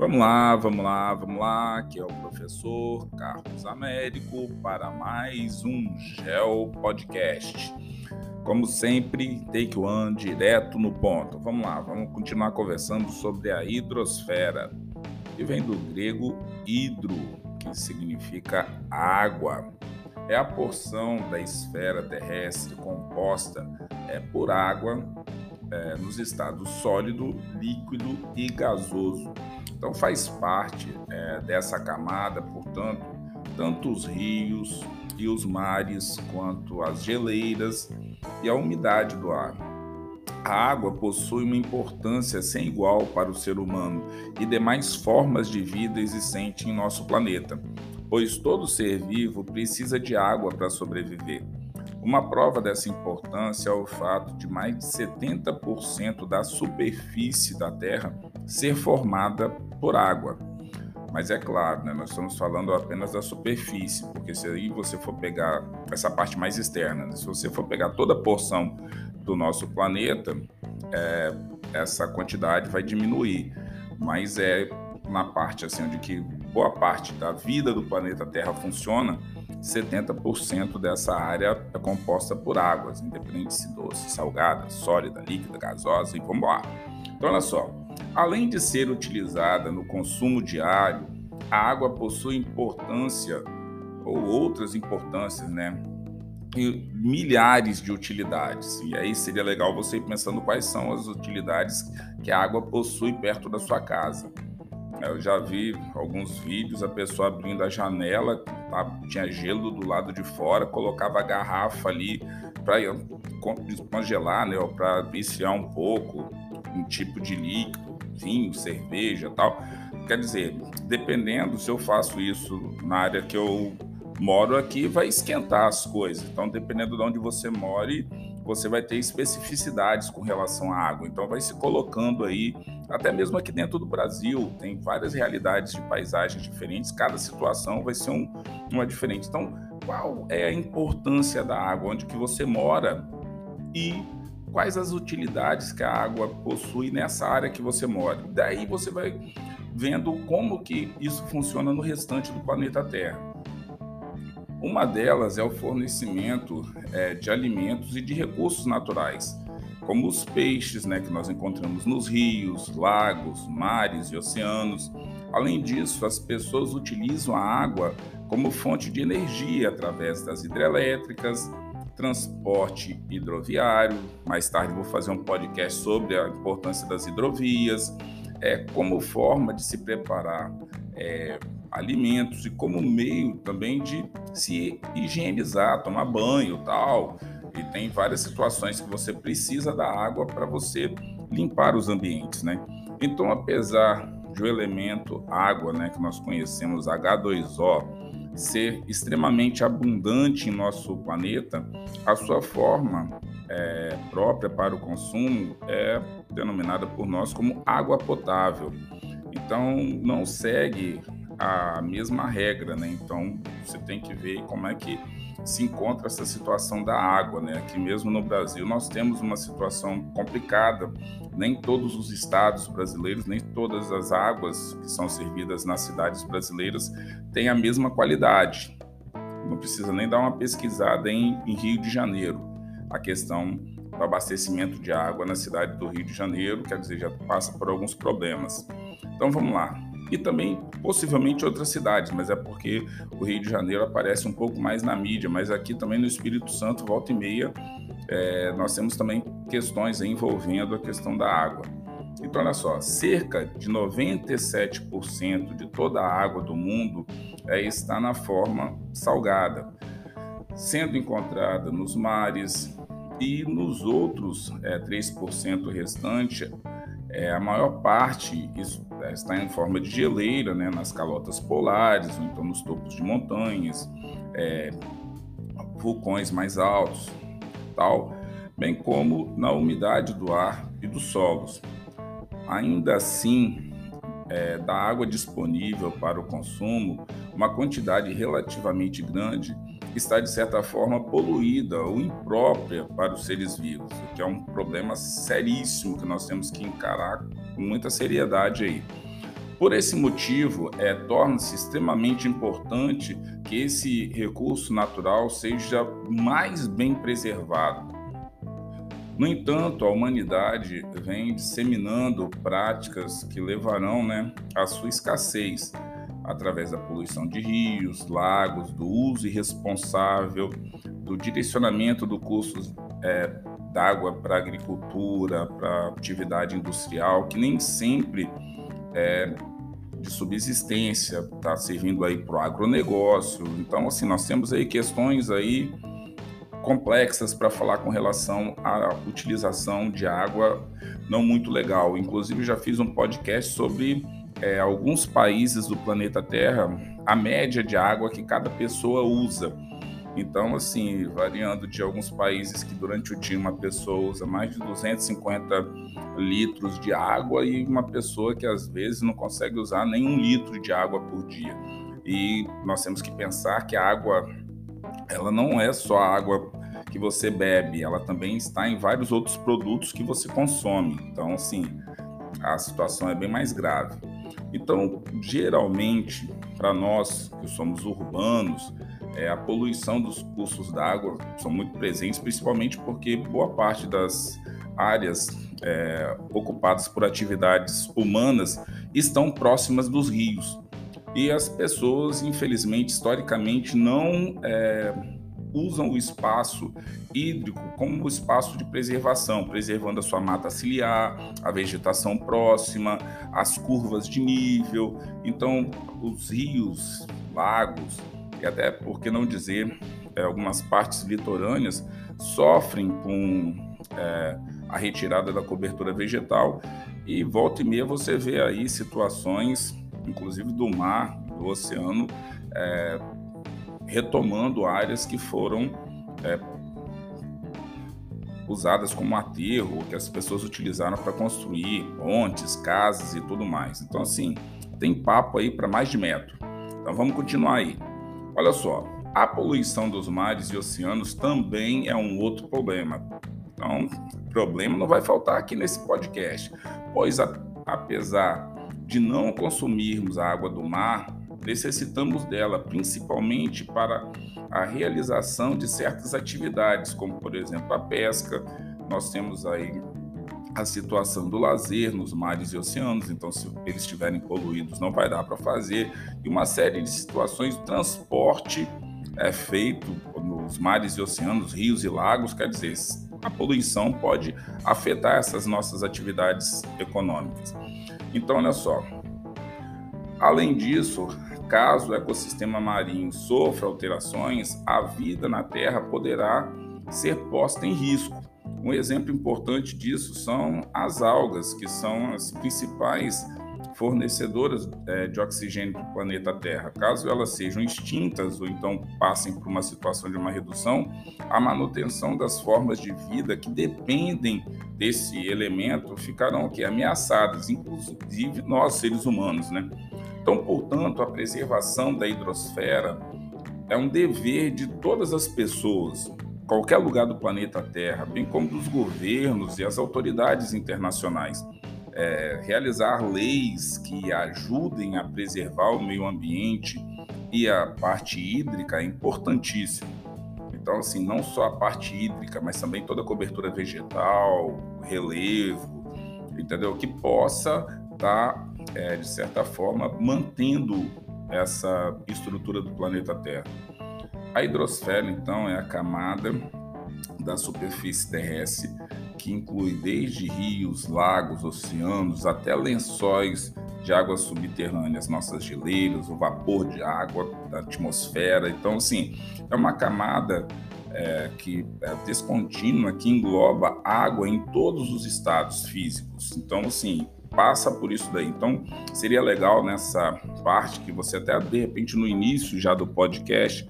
Vamos lá, vamos lá, vamos lá. Aqui é o professor Carlos Américo para mais um Gel Podcast. Como sempre, take one direto no ponto. Vamos lá, vamos continuar conversando sobre a hidrosfera, que vem do grego hidro, que significa água. É a porção da esfera terrestre composta é, por água é, nos estados sólido, líquido e gasoso então faz parte é, dessa camada, portanto, tanto os rios e os mares, quanto as geleiras e a umidade do ar. A água possui uma importância sem igual para o ser humano e demais formas de vida existentes em nosso planeta, pois todo ser vivo precisa de água para sobreviver. Uma prova dessa importância é o fato de mais de 70% da superfície da Terra ser formada por água. Mas é claro, né, nós estamos falando apenas da superfície, porque se aí você for pegar essa parte mais externa, né, se você for pegar toda a porção do nosso planeta, é, essa quantidade vai diminuir. Mas é na parte assim onde que boa parte da vida do planeta Terra funciona, 70% dessa área é composta por águas, independente se doce, salgada, sólida, líquida, gasosa e vamos lá. Então, olha só, além de ser utilizada no consumo diário, a água possui importância ou outras importâncias, né? E milhares de utilidades. E aí seria legal você ir pensando quais são as utilidades que a água possui perto da sua casa. Eu já vi alguns vídeos, a pessoa abrindo a janela, tá, tinha gelo do lado de fora, colocava a garrafa ali para congelar, né, para viciar um pouco, um tipo de líquido, vinho, cerveja tal. Quer dizer, dependendo se eu faço isso na área que eu moro aqui, vai esquentar as coisas. Então, dependendo de onde você more, você vai ter especificidades com relação à água. Então, vai se colocando aí, até mesmo aqui dentro do Brasil, tem várias realidades de paisagens diferentes, cada situação vai ser um, uma diferente. Então, qual é a importância da água, onde que você mora e quais as utilidades que a água possui nessa área que você mora. Daí você vai vendo como que isso funciona no restante do planeta Terra. Uma delas é o fornecimento é, de alimentos e de recursos naturais, como os peixes né, que nós encontramos nos rios, lagos, mares e oceanos. Além disso, as pessoas utilizam a água como fonte de energia através das hidrelétricas, transporte hidroviário. Mais tarde vou fazer um podcast sobre a importância das hidrovias, é, como forma de se preparar é, alimentos e como meio também de se higienizar, tomar banho tal. E tem várias situações que você precisa da água para você limpar os ambientes, né? Então, apesar de o elemento água, né, que nós conhecemos H2O, ser extremamente abundante em nosso planeta, a sua forma é, própria para o consumo é denominada por nós como água potável. Então, não segue a mesma regra, né? Então, você tem que ver como é que se encontra essa situação da água, né? Aqui mesmo no Brasil nós temos uma situação complicada. Nem todos os estados brasileiros, nem todas as águas que são servidas nas cidades brasileiras têm a mesma qualidade. Não precisa nem dar uma pesquisada em, em Rio de Janeiro. A questão do abastecimento de água na cidade do Rio de Janeiro, quer dizer, já passa por alguns problemas. Então vamos lá. E também possivelmente outras cidades, mas é porque o Rio de Janeiro aparece um pouco mais na mídia, mas aqui também no Espírito Santo, volta e meia, é, nós temos também questões envolvendo a questão da água. Então, olha só, cerca de 97% de toda a água do mundo é, está na forma salgada, sendo encontrada nos mares e nos outros é, 3% restante é, a maior parte isso, está em forma de geleira, né, nas calotas polares, ou então nos topos de montanhas, é, vulcões mais altos, tal, bem como na umidade do ar e dos solos. Ainda assim, é, da água disponível para o consumo, uma quantidade relativamente grande está, de certa forma, poluída ou imprópria para os seres vivos, o que é um problema seríssimo que nós temos que encarar muita seriedade aí. Por esse motivo, é, torna-se extremamente importante que esse recurso natural seja mais bem preservado. No entanto, a humanidade vem disseminando práticas que levarão né, à sua escassez, através da poluição de rios, lagos, do uso irresponsável, do direcionamento do curso é, d'água para agricultura, para atividade industrial, que nem sempre é de subsistência, está servindo aí para o agronegócio. Então, assim, nós temos aí questões aí complexas para falar com relação à utilização de água não muito legal. Inclusive, já fiz um podcast sobre é, alguns países do planeta Terra, a média de água que cada pessoa usa. Então, assim, variando de alguns países que durante o dia uma pessoa usa mais de 250 litros de água e uma pessoa que às vezes não consegue usar nem um litro de água por dia. E nós temos que pensar que a água, ela não é só a água que você bebe, ela também está em vários outros produtos que você consome. Então, assim, a situação é bem mais grave. Então, geralmente, para nós que somos urbanos, é, a poluição dos cursos d'água são muito presentes, principalmente porque boa parte das áreas é, ocupadas por atividades humanas estão próximas dos rios. E as pessoas, infelizmente, historicamente, não é, usam o espaço hídrico como espaço de preservação, preservando a sua mata ciliar, a vegetação próxima, as curvas de nível. Então, os rios, lagos, e até, por que não dizer, é, algumas partes litorâneas sofrem com é, a retirada da cobertura vegetal e volta e meia você vê aí situações, inclusive do mar, do oceano, é, retomando áreas que foram é, usadas como aterro, que as pessoas utilizaram para construir pontes, casas e tudo mais. Então, assim, tem papo aí para mais de metro. Então, vamos continuar aí. Olha só, a poluição dos mares e oceanos também é um outro problema. Então, problema não vai faltar aqui nesse podcast, pois a, apesar de não consumirmos a água do mar, necessitamos dela principalmente para a realização de certas atividades, como por exemplo a pesca. Nós temos aí a situação do lazer nos mares e oceanos, então se eles estiverem poluídos não vai dar para fazer, e uma série de situações transporte é feito nos mares e oceanos, rios e lagos, quer dizer, a poluição pode afetar essas nossas atividades econômicas. Então, olha só, além disso, caso o ecossistema marinho sofra alterações, a vida na Terra poderá ser posta em risco. Um exemplo importante disso são as algas, que são as principais fornecedoras é, de oxigênio para o planeta Terra. Caso elas sejam extintas ou então passem por uma situação de uma redução, a manutenção das formas de vida que dependem desse elemento ficarão aqui ameaçadas, inclusive nós seres humanos, né? Então, portanto, a preservação da hidrosfera é um dever de todas as pessoas, qualquer lugar do planeta Terra, bem como dos governos e as autoridades internacionais. É, realizar leis que ajudem a preservar o meio ambiente e a parte hídrica é importantíssimo. Então, assim, não só a parte hídrica, mas também toda a cobertura vegetal, relevo, entendeu? Que possa estar, tá, é, de certa forma, mantendo essa estrutura do planeta Terra. A hidrosfera, então, é a camada da superfície terrestre que inclui desde rios, lagos, oceanos até lençóis de águas subterrâneas, nossas geleiras, o vapor de água da atmosfera. Então, assim, é uma camada é, que é descontínua que engloba água em todos os estados físicos. Então, assim, passa por isso daí. Então, seria legal nessa parte que você até de repente no início já do podcast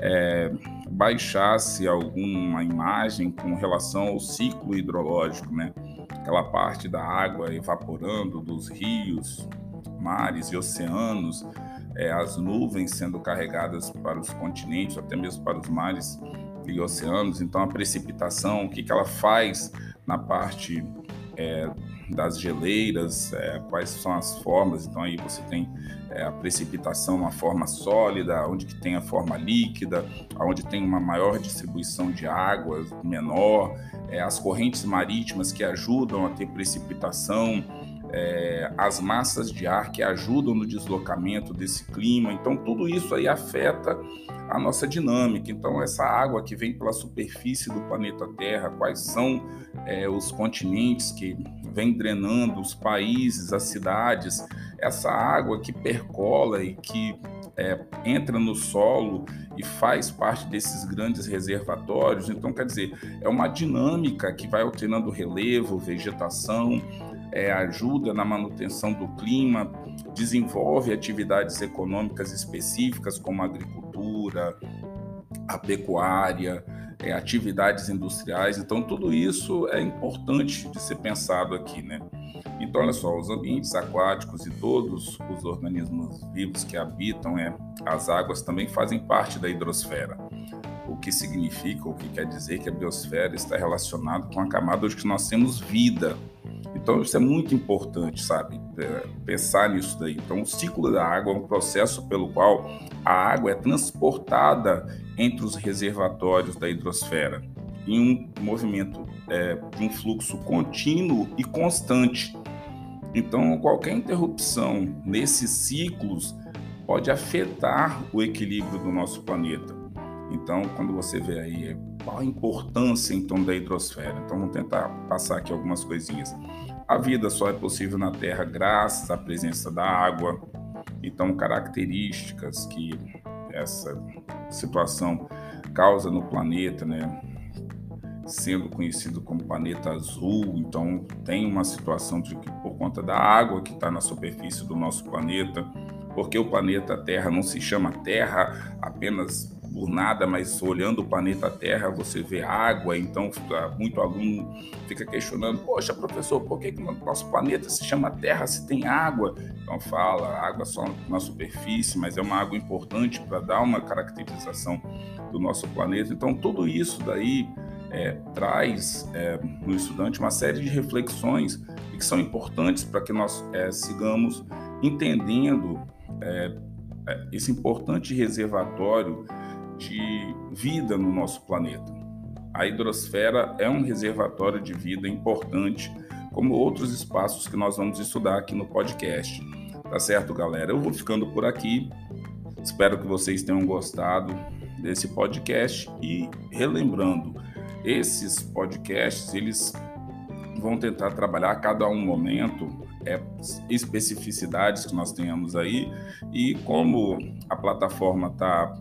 é, baixasse alguma imagem com relação ao ciclo hidrológico, né? Aquela parte da água evaporando dos rios, mares e oceanos, é, as nuvens sendo carregadas para os continentes, até mesmo para os mares e oceanos. Então, a precipitação, o que, que ela faz na parte é, das geleiras, é, quais são as formas. Então aí você tem é, a precipitação uma forma sólida, onde que tem a forma líquida, onde tem uma maior distribuição de água menor, é, as correntes marítimas que ajudam a ter precipitação, é, as massas de ar que ajudam no deslocamento desse clima. Então, tudo isso aí afeta a nossa dinâmica. Então, essa água que vem pela superfície do planeta Terra, quais são é, os continentes que vem drenando os países, as cidades, essa água que percola e que é, entra no solo e faz parte desses grandes reservatórios. Então, quer dizer, é uma dinâmica que vai alternando relevo, vegetação, é, ajuda na manutenção do clima, desenvolve atividades econômicas específicas como a agricultura, a pecuária, é, atividades industriais. Então, tudo isso é importante de ser pensado aqui, né? Então, olha só, os ambientes aquáticos e todos os organismos vivos que habitam é, as águas também fazem parte da hidrosfera. O que significa, o que quer dizer que a biosfera está relacionada com a camada onde nós temos vida, então, isso é muito importante, sabe? É, pensar nisso daí. Então, o ciclo da água é um processo pelo qual a água é transportada entre os reservatórios da hidrosfera em um movimento é, de um fluxo contínuo e constante. Então, qualquer interrupção nesses ciclos pode afetar o equilíbrio do nosso planeta. Então, quando você vê aí qual a importância então da hidrosfera, então vamos tentar passar aqui algumas coisinhas. A vida só é possível na Terra graças à presença da água. Então, características que essa situação causa no planeta, né? Sendo conhecido como planeta azul, então tem uma situação de que por conta da água que está na superfície do nosso planeta, porque o planeta Terra não se chama Terra apenas por nada, mas olhando o planeta Terra, você vê água, então muito aluno fica questionando: poxa, professor, por que, que nosso planeta se chama Terra se tem água? Então fala, água só na superfície, mas é uma água importante para dar uma caracterização do nosso planeta. Então tudo isso daí é, traz é, no estudante uma série de reflexões que são importantes para que nós é, sigamos entendendo é, é, esse importante reservatório de vida no nosso planeta. A hidrosfera é um reservatório de vida importante, como outros espaços que nós vamos estudar aqui no podcast. Tá certo, galera? Eu vou ficando por aqui. Espero que vocês tenham gostado desse podcast e relembrando, esses podcasts eles vão tentar trabalhar cada um momento é, especificidades que nós tenhamos aí e como a plataforma está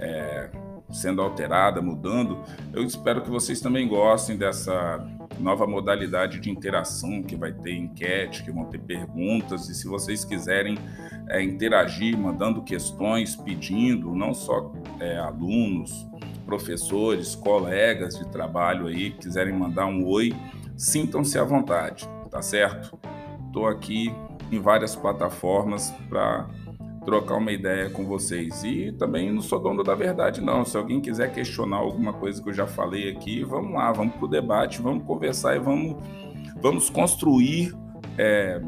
é, sendo alterada, mudando. Eu espero que vocês também gostem dessa nova modalidade de interação que vai ter enquete, que vão ter perguntas e se vocês quiserem é, interagir, mandando questões, pedindo, não só é, alunos, professores, colegas de trabalho aí, quiserem mandar um oi, sintam-se à vontade, tá certo? Estou aqui em várias plataformas para trocar uma ideia com vocês. E também não sou dono da verdade, não. Se alguém quiser questionar alguma coisa que eu já falei aqui, vamos lá, vamos para o debate, vamos conversar e vamos, vamos construir é,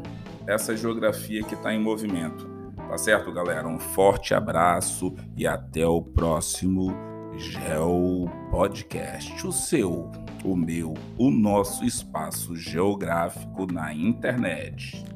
essa geografia que está em movimento. Tá certo, galera? Um forte abraço e até o próximo Geo Podcast. O seu, o meu, o nosso espaço geográfico na internet.